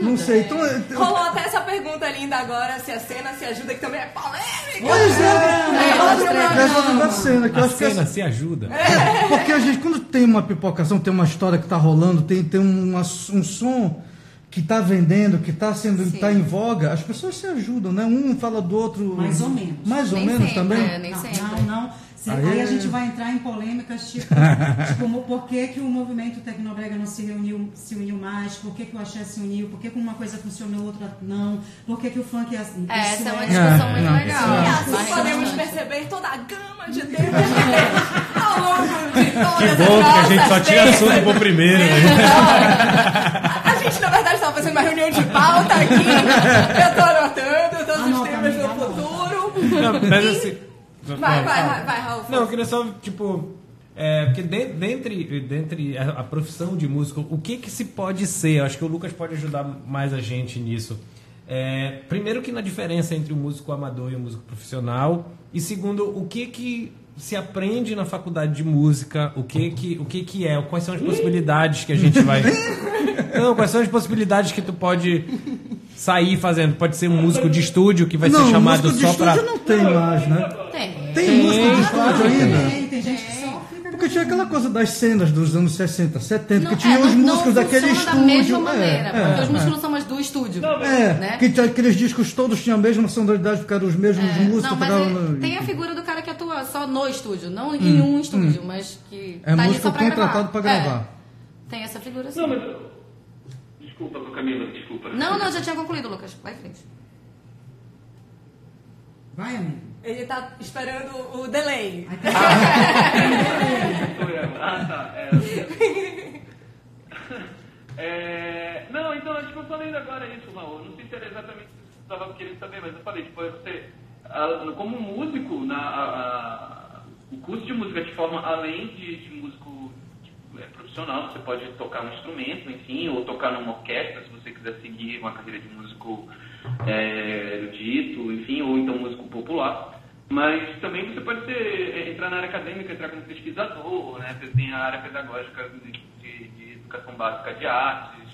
Não sei. Então, eu- Rolou até essa pergunta linda agora, se a cena se ajuda, que também é polêmica. Pois é, É, é, da cena, que eu A acho que cena essa- se ajuda. Porque a gente, quando tem uma pipocação, tem uma história que está rolando, tem, tem uma- um som que está vendendo, que está sendo tá em voga, as pessoas se ajudam, né? Um fala do outro. Mais ou menos. Mais ou Nem menos sempre, também. é, nem não, sempre. não, não. Aí Aí, é- a gente vai entrar em polêmicas tipo, tipo por que, que o movimento Tecnobrega não se reuniu, se uniu mais, por que, que o axé se uniu, por que, que uma coisa funcionou, outra não, por que, que o funk é assim. É, essa é uma é- discussão É, muito não, legal. E assim podemos perceber toda a gama de temas ao longo de todas Que as bom que a gente só tinha assunto pro primeiro. né? A gente, na verdade, estava fazendo uma reunião de pauta aqui. Eu tô anotando todos os Anota, temas do futuro. Não, mas assim. Vai, Não, vai, vai, vai, Raul. Não, eu queria só, tipo. É, porque de- dentre, dentre a, a profissão de músico, o que que se pode ser? Eu acho que o Lucas pode ajudar mais a gente nisso. É, primeiro que na diferença entre o músico amador e o músico profissional. E segundo, o que que se aprende na faculdade de música? O que que, o que, que é? Quais são as possibilidades que a gente vai... Não, quais são as possibilidades que tu pode sair fazendo? Pode ser um músico de estúdio que vai não, ser chamado músico de só estúdio pra... não tem mais, né? Tem. Tem músico de estúdio ainda? Tem, tem gente que só fica Porque tinha aquela coisa das cenas dos anos 60, 70, Não, que tinha é, os não- músicos não daquele estúdio. da mesma é, maneira, é, porque os músicos é. não são mais do estúdio. É, né? que tinha aqueles discos todos tinham a mesma sonoridade, porque eram os mesmos É, músicos. não, mas é- tem a figura do cara que atua só no estúdio, não em um estúdio, mas que É tá ali músico só pra contratado pra gravar. gravar. É, tem essa figura sim. Não, mas. Desculpa, Camila, desculpa. Não, não, já tinha concluído, Lucas. Vai em frente. Vai, amigo. Ele tá esperando o delay. Sou eu. Ah, tá. É, É, não, então, tipo, eu falei agora isso, Raul. Não sei se era exatamente isso que você estava querendo saber, mas eu falei, tipo, você, a- como músico, na, a- a- o curso de música te forma, além de, de músico é, profissional, você pode tocar um instrumento, enfim, ou tocar numa orquestra, se você quiser seguir uma carreira de músico é, erudito, enfim, ou então músico popular. Mas também você pode ser, é, entrar na área acadêmica, entrar como pesquisador, né? Você tem a área pedagógica de, de- educação básica de artes,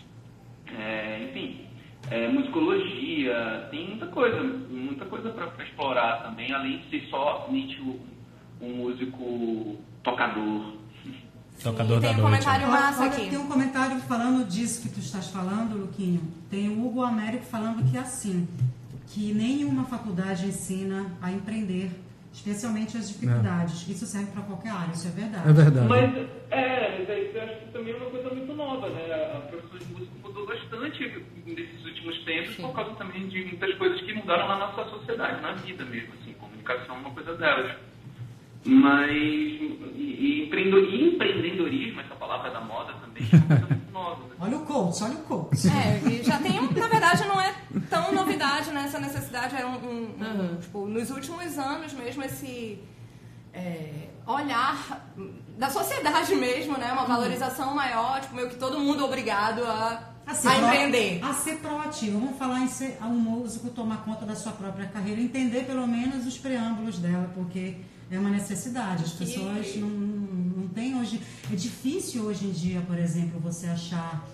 é, enfim, é, musicologia, tem muita coisa, muita coisa para explorar também, além de ser somente um músico tocador. Tocador tem da um noite. comentário massa aqui. Tem um comentário falando disso que tu estás falando, Luquinho. Tem o Hugo Américo falando que é assim, que nenhuma faculdade ensina a empreender, especialmente as dificuldades. Isso serve para qualquer área, isso é verdade. É verdade. Mas, é, eu acho que também é uma coisa muito nova, né? A profissão de música mudou bastante nesses últimos tempos por causa também de muitas coisas que mudaram na nossa sociedade, na vida mesmo, assim, comunicação é uma coisa delas. Mas, empreendedorismo, essa palavra da moda também, é uma coisa muito nova. né? Olha o coach, olha o coach. É, e já tem, um- na verdade, não é tão novidade, né? Essa necessidade é um, um- um- tipo, nos últimos anos mesmo esse é, olhar da sociedade mesmo, né? Uma valorização maior, tipo, meio que todo mundo obrigado a, A ser, a empreender. a ser proativo. Vamos falar em ser um músico tomar conta da sua própria carreira, entender pelo menos os preâmbulos dela, porque é uma necessidade. As pessoas não, não têm hoje. É difícil hoje em dia, por exemplo, você achar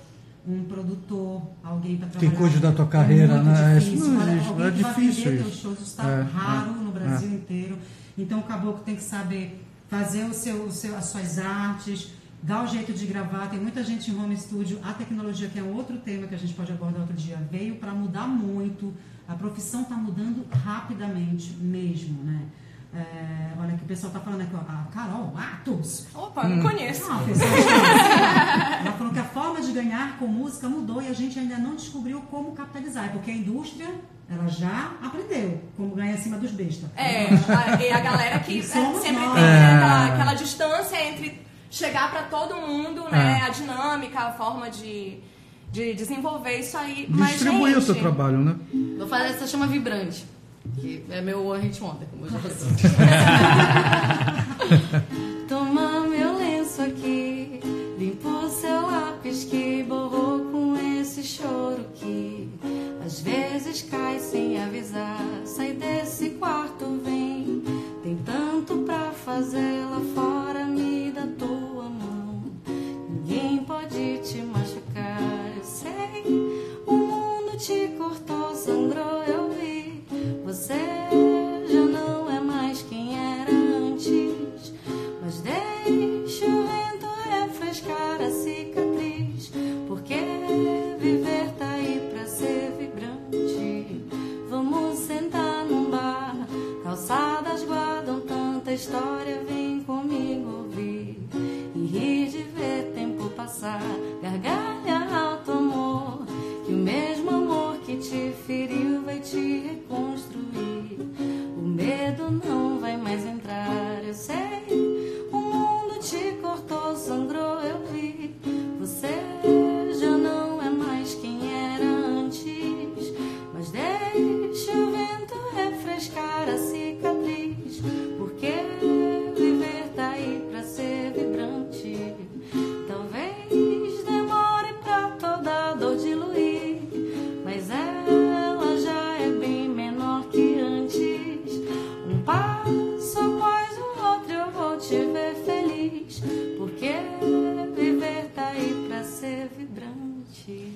um produtor, alguém para Que trabalhar. cuide da tua carreira, é né? Difícil. Isso não existe, alguém é que vai difícil vender isso. shows está É, raro é, no Brasil inteiro. Então o caboclo tem que saber fazer o seu, o seu, as suas artes, dar o jeito de gravar. Tem muita gente em home studio. A tecnologia, que é um outro tema que a gente pode abordar outro dia, veio para mudar muito. A profissão está mudando rapidamente mesmo, né? É, olha que o pessoal está falando aqui, ó, a Carol Atos. Opa, não conheço. Ah, pessoal, ela falou que a forma de ganhar com música mudou e a gente ainda não descobriu como capitalizar. É Porque a indústria, ela já aprendeu como ganhar em cima dos bestas. É, a, e a galera que E é, somos sempre nós. tem né, É. aquela, aquela distância entre chegar pra todo mundo, né? É. A dinâmica, a forma de, de desenvolver isso aí. Mas, Distribuir o seu trabalho, né? Vou fazer essa chama vibrante, que é meu One Hit Wonder, como eu já falei. Toma meu lenço aqui, limpa o seu lápis que borrou com esse choro que às vezes cai sem avisar. Sai desse quarto, vem. Tem tanto pra fazer lá passar. Gargalha alto amor. Que o mesmo amor que te feriu vai te reconstruir. O medo não vai mais entrar, eu sei. O mundo te cortou, sangrou, eu vi. Você Porque viver tá aí pra ser vibrante.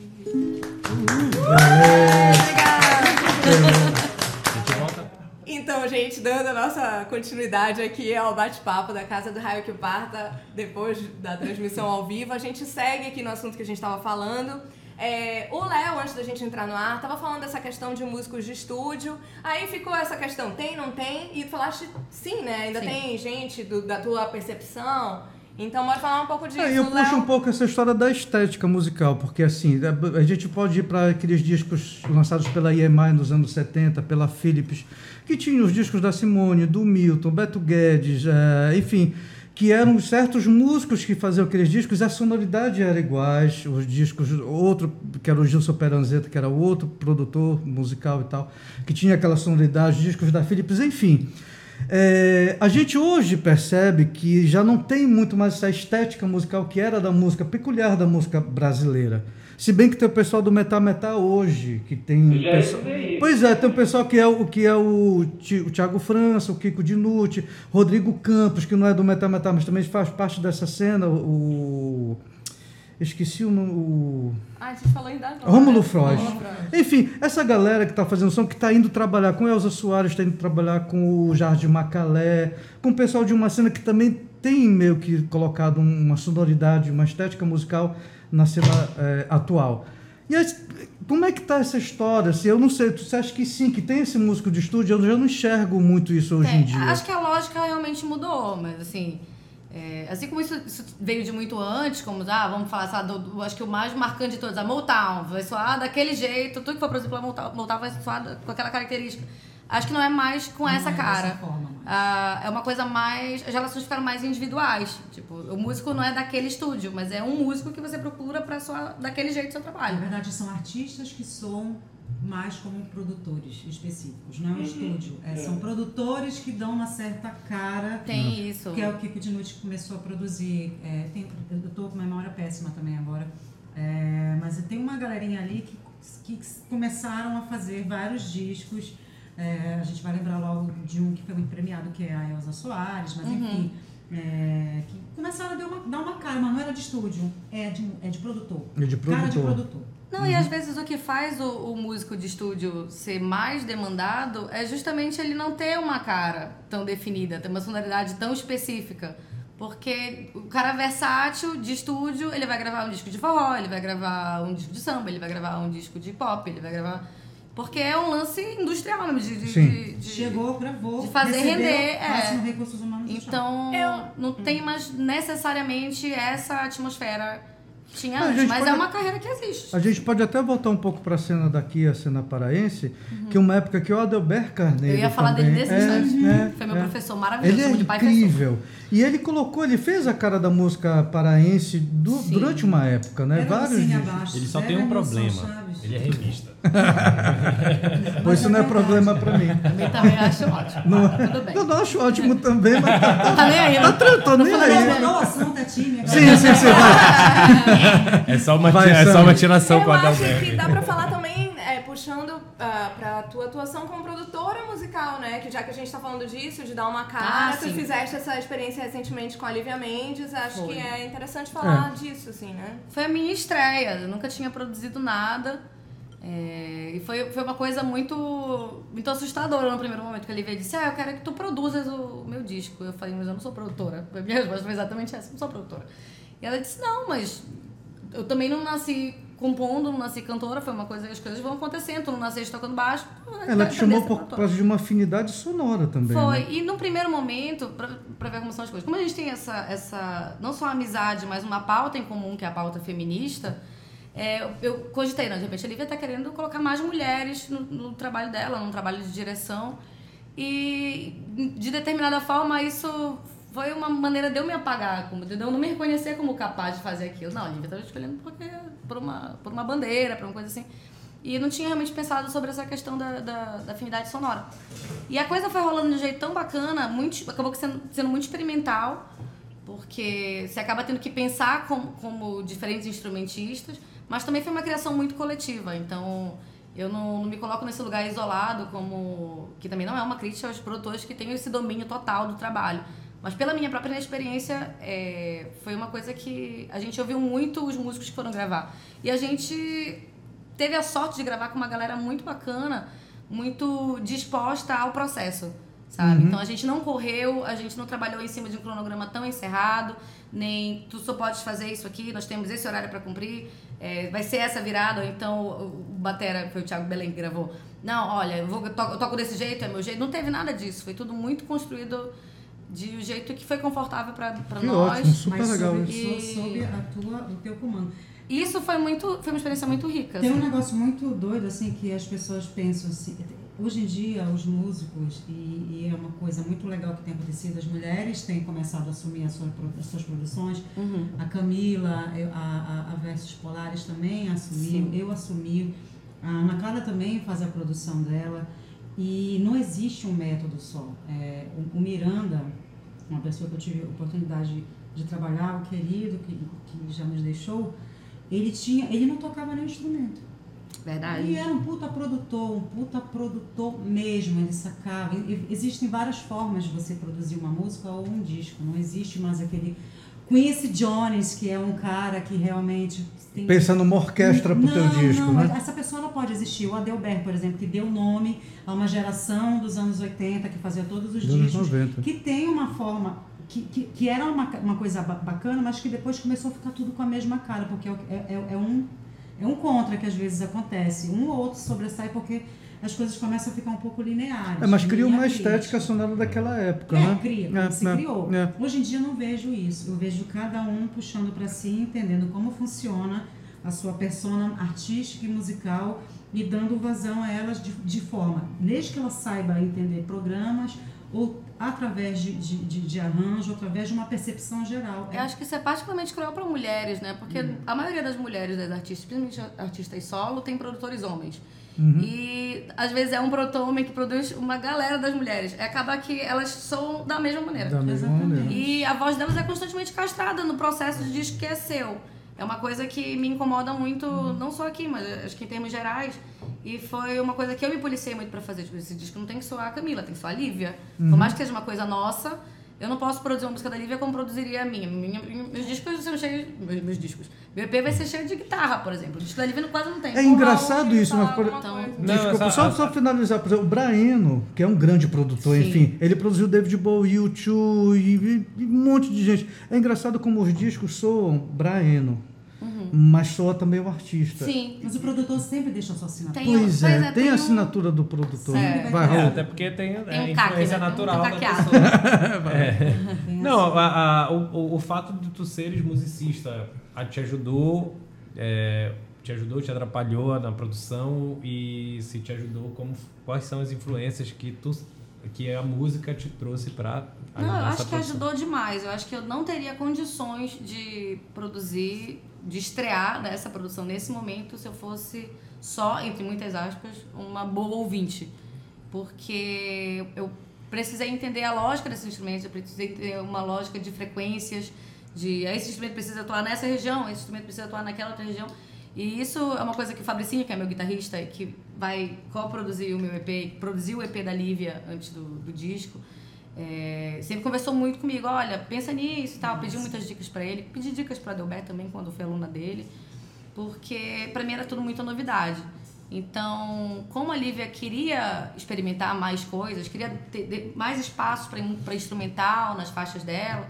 A gente volta. Então, gente, dando a nossa continuidade aqui ao bate-papo da Casa do Raio que Parta, depois da transmissão ao vivo, a gente segue aqui no assunto que a gente estava falando. É, o Léo, antes da gente entrar no ar, tava falando dessa questão de músicos de estúdio. Aí ficou essa questão, tem, não tem? E tu falaste sim, né? Ainda Sim. tem gente do- da tua percepção. Então, bora falar um pouco disso, Aí eu Léo. puxo um pouco essa história da estética musical, porque assim, a- a gente pode ir para aqueles discos lançados pela EMI nos anos 70, pela Philips, que tinham os discos da Simone, do Milton, Beto Guedes, eh, enfim, que eram certos músicos que faziam aqueles discos, a sonoridade era iguais, os discos, outro, que era o Gilson Peranzetta, que era outro produtor musical e tal, que tinha aquela sonoridade, os discos da Philips, enfim. É, a gente hoje percebe que já não tem muito mais essa estética musical que era da música peculiar da música brasileira. Se bem que tem o pessoal do Metal Metal hoje, que tem. pessoal-. Pois é, tem um pessoal que é o que é o, o Thiago França, o Kiko Dinucci, Rodrigo Campos, que não é do Metal Metal, mas também faz parte dessa cena, o. Esqueci o. o Ah, gente falou ainda agora. Rômulo. Rômulo Frois. Enfim, essa galera que está fazendo som, que está indo trabalhar com Elza Soares, está indo trabalhar com o Jardim Macalé, com o pessoal de uma cena que também tem meio que colocado uma sonoridade, uma estética musical na cena eh, atual. E aí, como é que tá essa história? Assim, eu não sei, você acha que sim, que tem esse músico de estúdio? Eu já não enxergo muito isso hoje em É, dia. Acho que a lógica realmente mudou, mas assim. É, assim como isso, isso veio de muito antes, como, ah, vamos falar, sabe, do, do- acho que o mais marcante de todos, a Motown, vai soar daquele jeito, tudo que for, por exemplo, a Motown, Motown vai soar da- com aquela característica. Acho que não é mais com essa é cara. forma mais. Ah, é uma coisa mais. As relações ficaram mais individuais. Tipo, o músico não é daquele estúdio, mas é um músico que você procura pra soar daquele jeito o seu Na trabalho. verdade, são artistas que soam mais como produtores específicos, não é um estúdio. É, são produtores que dão uma certa cara Tem isso. que é o Kiko de Noite que começou a produzir. É, tem, eu estou com memória péssima também agora. É, mas tem uma galerinha ali que, que começaram a fazer vários discos. É, a gente vai lembrar logo de um que foi muito premiado, que é a Elza Soares, mas enfim. é, que começaram a dar uma, dar uma cara, mas não era de estúdio, é de, é de produtor. É de Cara de produtor. Não, e às vezes o que faz o, o músico de estúdio ser mais demandado é justamente ele não ter uma cara tão definida, ter uma sonoridade tão específica. Porque o cara versátil de estúdio, ele vai gravar um disco de forró, ele vai gravar um disco de samba, ele vai gravar um disco de pop, ele vai gravar. Porque é um lance industrial mesmo, de, de, de- de- Chegou, gravou, de fazer recebeu, render, é. recursos humanos. Então, Eu- não tem mais necessariamente essa atmosfera tinha antes. Mas pode- é uma carreira que existe. A gente pode até voltar um pouco para a cena daqui, a cena paraense, que uma época que o Adelbert Carneiro Uhum. Eu ia falar também, dele nesse é, instante. é, Foi meu é. professor maravilhoso, Ele é incrível. E ele colocou, ele fez a cara da música paraense Sim. durante uma época, né? Era Vários. Bastos, Ele só era tem um problema. Ele é revista. Pois isso não é problema para mim. Eu também acho ótimo. Não, Tudo bem. eu não acho ótimo também, mas tá, Tá nem aí, né? tô nem aí. falou, assunto é time. Sim, sim, sim. Vai. É só uma, Vai, é só uma tiração Eu com a acho Adalberto. que dá pra falar é, puxando ah, pra tua atuação como produtora musical, né? Que já que a gente tá falando disso, de dar uma cara, Ah, tu sim. fizeste essa experiência recentemente com a Lívia Mendes, acho Foi. que é interessante falar disso, assim, né? Foi a minha estreia, eu nunca tinha produzido nada. É, e foi, foi uma coisa muito, muito assustadora no primeiro momento que veio e disse: Ah, eu quero que tu produzas o meu disco. Eu falei, mas eu não sou produtora. A minha resposta foi exatamente essa: não sou produtora. E ela disse: Não, mas eu também não nasci compondo, não nasci cantora, foi uma coisa, as coisas vão acontecendo, tu não nasceste tocando baixo. Ela te também chamou por cantora. causa de uma afinidade sonora também. Foi. né? E no primeiro momento, pra, pra ver como são as coisas, como a gente tem essa, essa não só amizade, mas uma pauta em comum, que é a pauta feminista, é, eu cogitei, não, de repente a Lívia tá querendo colocar mais mulheres no, no trabalho dela, no trabalho de direção. E de determinada forma isso foi uma maneira de eu me apagar, como, de eu não me reconhecer como capaz de fazer aquilo. Não, a estava escolhendo porque, por, uma, por uma bandeira, por uma coisa assim. E não tinha realmente pensado sobre essa questão da, da, da afinidade sonora. E a coisa foi rolando de um jeito tão bacana, muito, acabou sendo, sendo muito experimental, porque você acaba tendo que pensar como, como diferentes instrumentistas, mas também foi uma criação muito coletiva. Então, eu não, não me coloco nesse lugar isolado, como que também não é uma crítica aos produtores que têm esse domínio total do trabalho. Mas pela minha própria experiência, é, foi uma coisa que a gente ouviu muito os músicos que foram gravar. E a gente teve a sorte de gravar com uma galera muito bacana, muito disposta ao processo, sabe? Então a gente não correu, a gente não trabalhou em cima de um cronograma tão encerrado, nem tu só podes fazer isso aqui, nós temos esse horário para cumprir, é, vai ser essa virada, ou então o, o Batera, foi o Thiago Belém que gravou. Não, olha, eu, vou, eu, toco, eu toco desse jeito, é meu jeito. Não teve nada disso, foi tudo muito construído de um jeito que foi confortável para nós. ótimo, super Mas legal sob, isso. so- sob a tua, o teu comando. E isso foi muito, foi uma experiência muito rica. Tem um assim. negócio muito doido, assim, que as pessoas pensam assim. Hoje em dia, os músicos, e, e é uma coisa muito legal que tem acontecido, as mulheres têm começado a assumir a sua pro- as suas produções. Uhum. A Camila, a, a, a Versus Polares também assumiu, Sim. eu assumi. A Ana Clara também faz a produção dela. E não existe um método só. É, o, o Miranda, uma pessoa que eu tive a oportunidade de trabalhar, o querido que, que já nos deixou, ele tinha, ele não tocava nenhum instrumento. Verdade. E era um puta produtor, um puta produtor mesmo, ele sacava. Existem várias formas de você produzir uma música ou um disco, não existe mais aquele Quincy Jones, que é um cara que realmente tem Pensa numa orquestra pro não, teu disco, não, né? essa pessoa não pode existir. O Adelbert, por exemplo, que deu nome a uma geração dos anos 80 que fazia todos os Dos discos, 90. que tem uma forma que, que, que era uma, uma coisa ba- bacana, mas que depois começou a ficar tudo com a mesma cara, porque é, é, é um é um contra que às vezes acontece. Um ou outro sobressai porque as coisas começam a ficar um pouco lineares. É, mas cria uma crítica. estética sonora daquela época, É, né? cria, É, se é, criou. é. Hoje em dia eu não vejo isso. Eu vejo cada um puxando para si, entendendo como funciona a sua persona artística e musical e dando vazão a elas de, de forma, desde que ela saiba entender programas ou através de, de, de, de arranjo, através de uma percepção geral. Eu acho que isso é particularmente cruel para mulheres, né? Porque Hum. a maioria das mulheres, das artistas, principalmente artistas solo, tem produtores homens. E às vezes é um proto-homem que produz uma galera das mulheres. É acaba que elas soam da mesma maneira. Da mesma maneira. E a voz delas é constantemente castrada no processo de que é seu. É uma coisa que me incomoda muito, não só aqui, mas acho que em termos gerais. E foi uma coisa que eu me policiei muito pra fazer. Tipo, esse disco não tem que soar a Camila, tem que soar a Lívia. Por mais que seja uma coisa nossa, eu não posso produzir uma música da Lívia como produziria a minha. Minha- minha- meus discos são cheios. Meus, meus discos. Meu EP vai ser cheio de guitarra, por exemplo. O disco da Lívia quase não tem. É engraçado isso, mas por, Então. Não, Desculpa, só, só finalizar, por exemplo, o Braeno, que é um grande produtor, Sim. enfim, ele produziu David Bowie, U2 e, e um monte de gente. É engraçado como os discos soam Braeno, mas soa também o artista. Sim. Mas o produtor sempre deixa a sua assinatura. Tem- Pois Pois é, é, tem tem a um- assinatura do produtor. É. Vai, É, Raul. até porque tem, Tem é, um influência né? natural Tem da um caqueado. pessoa. Tem Não, a- a- o, o- o fato de tu seres musicista a- te ajudou, é, te ajudou, te atrapalhou na produção e se te ajudou, como, quais são as influências que tu que a música te trouxe para Não, eu acho que ajudou demais. Eu acho que eu não teria condições de produzir, de estrear nessa produção nesse momento se eu fosse só, entre muitas aspas, uma boa ouvinte. Porque eu precisei entender a lógica desses instrumentos, eu precisei ter uma lógica de frequências, de esse instrumento precisa atuar nessa região, esse instrumento precisa atuar naquela outra região. E isso é uma coisa que o Fabricinho, que é meu guitarrista, que vai co-produzir o meu EP, produziu o EP da Lívia antes do, do disco, é, sempre conversou muito comigo. Olha, pensa nisso e tal. Pediu muitas dicas pra ele. Pedi dicas pra Delbert também, quando fui aluna dele, porque pra mim era tudo muita novidade. Então, como a Lívia queria experimentar mais coisas, queria ter mais espaços para instrumental nas faixas dela,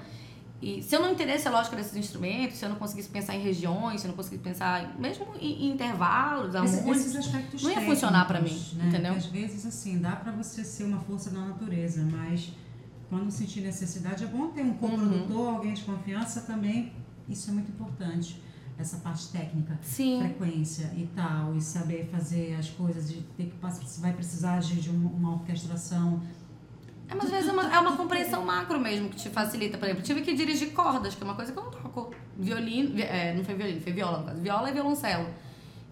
e se eu não entendesse a lógica desses instrumentos, se eu não conseguisse pensar em regiões, se eu não conseguisse pensar mesmo em, em intervalos, harmônicos, esses aspectos não ia funcionar técnicos, mim, né? entendeu? Às vezes, assim, dá pra você ser uma força da natureza, mas quando sentir necessidade, é bom ter um coprodutor, Uhum. alguém de confiança também. Isso é muito importante. Essa parte técnica, Sim. frequência e tal, e saber fazer as coisas, de ter que vai precisar de, uma orquestração. É, mas às vezes é uma, é uma compreensão macro mesmo que te facilita. Por exemplo, tive que dirigir cordas, que é uma coisa que eu não toco. Violino, vi- é, não foi violino, foi viola no caso. Viola e violoncelo.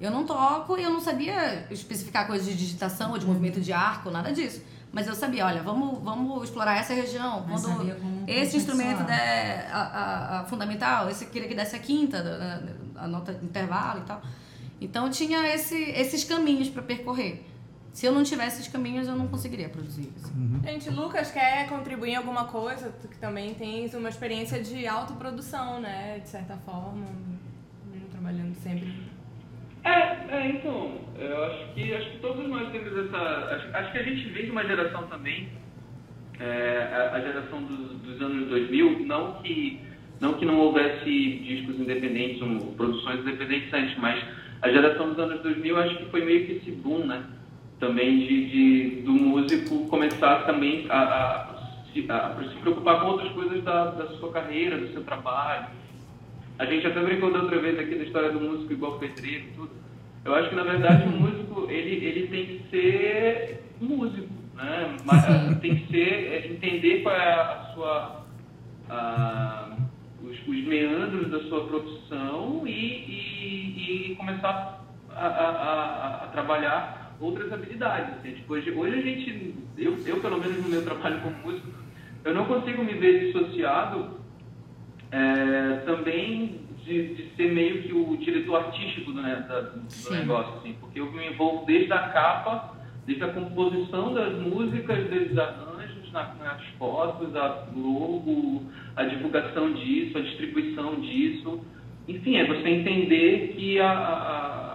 Eu não toco e eu não sabia especificar coisas de digitação ou de movimento de arco, nada disso. Mas eu sabia, olha, vamos, vamos explorar essa região. Mas Quando esse instrumento der a, a- a fundamental, esse queria que desse a quinta, a, a nota de intervalo e tal. Então tinha esse, esses caminhos para percorrer. Se eu não tivesse esses caminhos, eu não conseguiria produzir. assim. Gente, Lucas quer contribuir em alguma coisa? Tu que também tens uma experiência de autoprodução, né? De certa forma, mesmo trabalhando sempre. É, é, então, eu acho que, acho que todos nós temos essa. Acho, acho que a gente vem de uma geração também, é, a, a geração dos, dos anos 2000, não que, não que não houvesse discos independentes, ou produções independentes antes, mas a geração dos anos 2000 acho que foi meio que esse boom, né? Também de, de do músico começar também a, a, se, a se preocupar com outras coisas da, da sua carreira, do seu trabalho. A gente até brincou da outra vez aqui da história do músico igual pedreiro e tudo. Eu acho que, na verdade, o músico, ele, ele tem que ser músico, né? Mas, tem que ser, é, entender qual é a sua... a- os, os meandros da sua profissão e, e, e começar a, a- a- a trabalhar outras habilidades. assim. Tipo, hoje, hoje a gente, eu, eu, pelo menos no meu trabalho como músico, eu não consigo me ver dissociado é, também de, de ser meio que o diretor artístico do, né, da- do negócio, assim, porque eu me envolvo desde a capa, desde a composição das músicas, desde os arranjos na- nas fotos, a logo, a divulgação disso, a distribuição disso. Enfim, é você entender que a, a-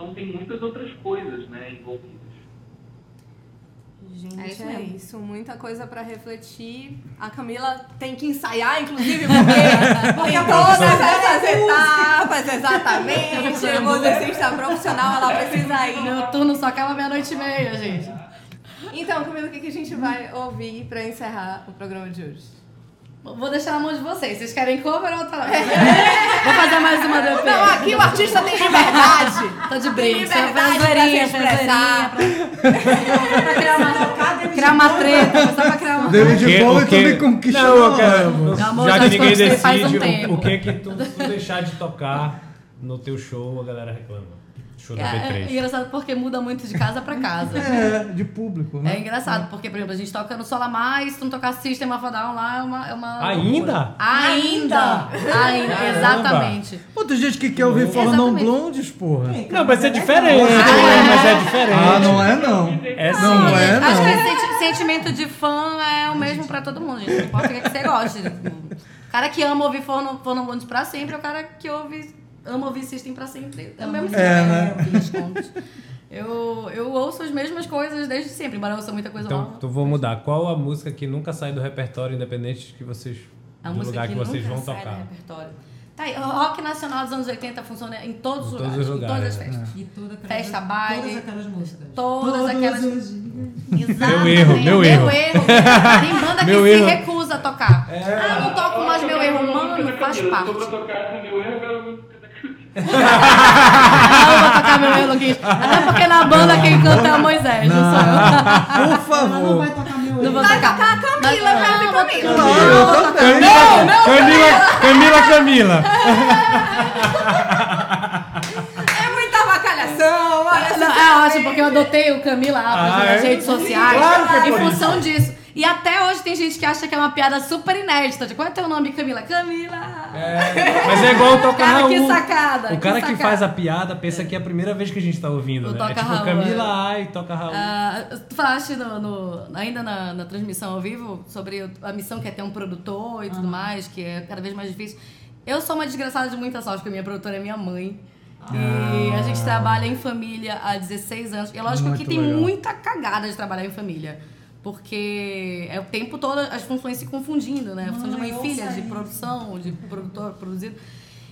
a profissão tem muitas outras coisas né, envolvidas. Gente, É é isso isso, mesmo. muita coisa pra refletir. A Camila tem que ensaiar, inclusive, porque, porque todas essas etapas, exatamente. Musicista profissional, ela precisa ir. Meu turno só acaba meia-noite e meia, gente. Então, Camila, o que que a gente vai ouvir pra encerrar o programa de hoje? Vou deixar na mão de vocês. Vocês querem cover ou tá? Vou fazer mais uma do EP. Não, aqui o artista tem liberdade. Tô de brinco. liberdade faz pra se zoeirinha, faz expressar. pra- pra criar uma, criar uma treta, só pra criar uma O que- Bowie o que- também conquistou. Já que ninguém faz um decide o- tempo. o, que que tu, tu deixar de tocar no teu show, a galera reclama. Show da É, é B3. engraçado porque muda muito de casa pra casa. É, de público, É né? engraçado, porque, por exemplo, a gente toca no Solamar e se tu não tocar System of a Down lá, é uma. É uma Ainda? loucura. Ainda! Ainda, Caramba. exatamente. Pô, tem gente que quer ouvir Fornão Exatamente. Blondes, porra. Não, mas é diferente. é, mas é diferente. Ah, não é não. É sim. Não é Acho que não. esse senti- sentimento de fã é o mesmo pra todo mundo, gente. Não importa o que, é que você goste. O cara que ama ouvir Forno, Forno Blondes pra sempre é o cara que ouve, ama ouvir System pra sempre. É o mesmo É, né? Eu, eu ouço as mesmas coisas desde sempre, embora eu ouça muita coisa Então, nova. então vou mudar. Qual a música que nunca sai do repertório, independente que vocês, A do lugar que, que vocês nunca vão sai tocar? do repertório. Tá aí, o rock nacional dos anos 80 funciona em todos os Em todos lugares. os Em todas as lugares, festas. E toda aquela- Festa, baile. Todas aquelas músicas. Todas aquelas- os dias. Exatamente. erro, meu erro. erro. Tem banda que Meu se erro. recusa a tocar. É. Ah, eu não toco mais meu erro, mano, faz Eu parte. tô pra tocar meu erro, Ah, eu vou tocar meu erro, Luquinhas. Até porque na banda quem canta é o Moisés, não, sou eu. Por Ela não favor. vai tocar meu Não vou erro. tocar. tocar a Camila, Não, vai ouvir não Camila. Camila, Camila, Camila. É muita avacalhação. olha, Não, é ótimo, porque eu adotei o Camila Ah, nas é? redes sociais Claro que é em função disso. E até hoje tem gente que acha que é uma piada super inédita. De qual é teu nome, Camila? Camila! É, mas é igual o Toca Cara, Raul. que sacada, O cara que que, faz a piada pensa que é a primeira vez que a gente tá ouvindo, O né? Toca é tipo Raul, Camila Ai, Toca Raul. Ah, tu falaste no, no- ainda na, na transmissão ao vivo sobre a missão que é ter um produtor e tudo mais, que é cada vez mais difícil. Eu sou uma desgraçada de muita sorte, porque a minha produtora é minha mãe. E a gente trabalha em família há 16 anos. E é lógico Muito que tem legal. muita cagada de trabalhar em família. Porque é o tempo todo as funções se confundindo, né? A função de mãe e filha, de produção, de produtor, produzido.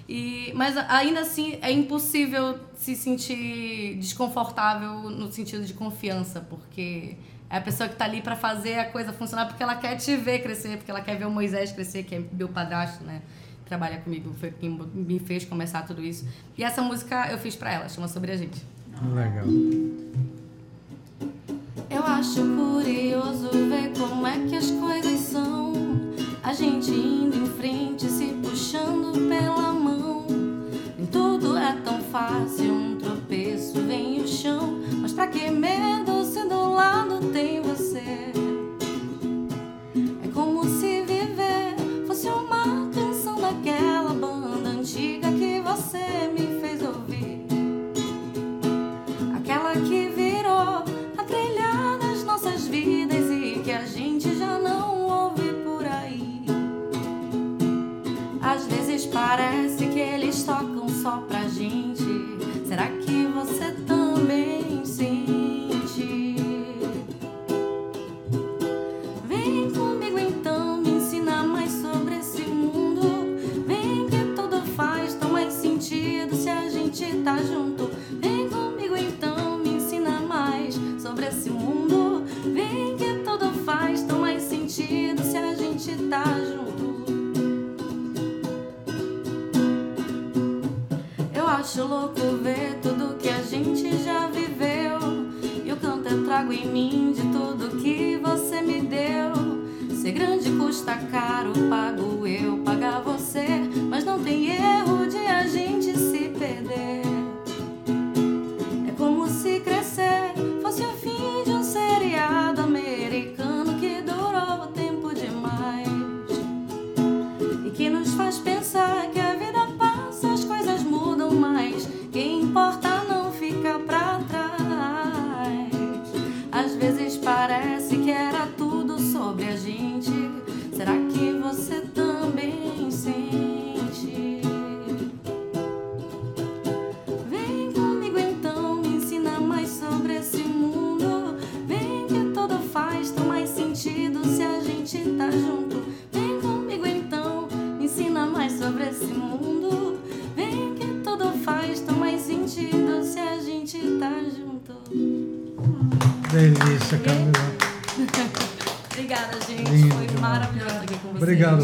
E, mas ainda assim é impossível se sentir desconfortável no sentido de confiança, porque é a pessoa que tá ali pra fazer a coisa funcionar porque ela quer te ver crescer, porque ela quer ver o Moisés crescer, que é meu padrasto, né? Trabalha comigo, foi quem me fez começar tudo isso. E essa música eu fiz pra ela, chama Sobre a Gente. Legal. Eu acho curioso ver como é que as coisas são. A gente indo em frente,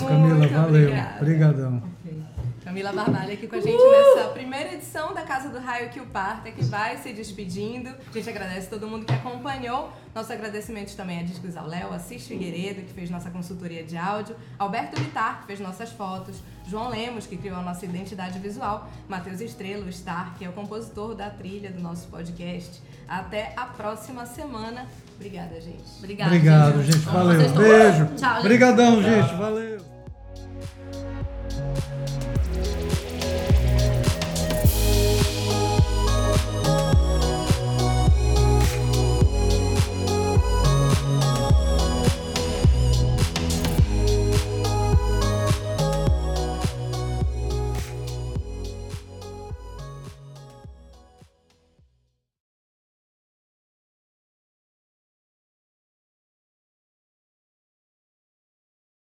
Camila. Muito Valeu. obrigada. Obrigadão. Camila Barbalho aqui com a gente nessa primeira edição da Casa do Raio que o Parta, que vai se despedindo. A gente agradece todo mundo que acompanhou. Nossos agradecimentos também a Discos ao Léo, Assis Figueiredo, que fez nossa consultoria de áudio, Alberto Vittar, que fez nossas fotos, João Lemos, que criou a nossa identidade visual, Matheus Estrela, o Star, que é o compositor da trilha do nosso podcast. Até a próxima semana. Obrigada, gente. Obrigada, Obrigado, gente. Amo Valeu. Beijo. Tchau, gente. Obrigadão, gente. Valeu. Thank you.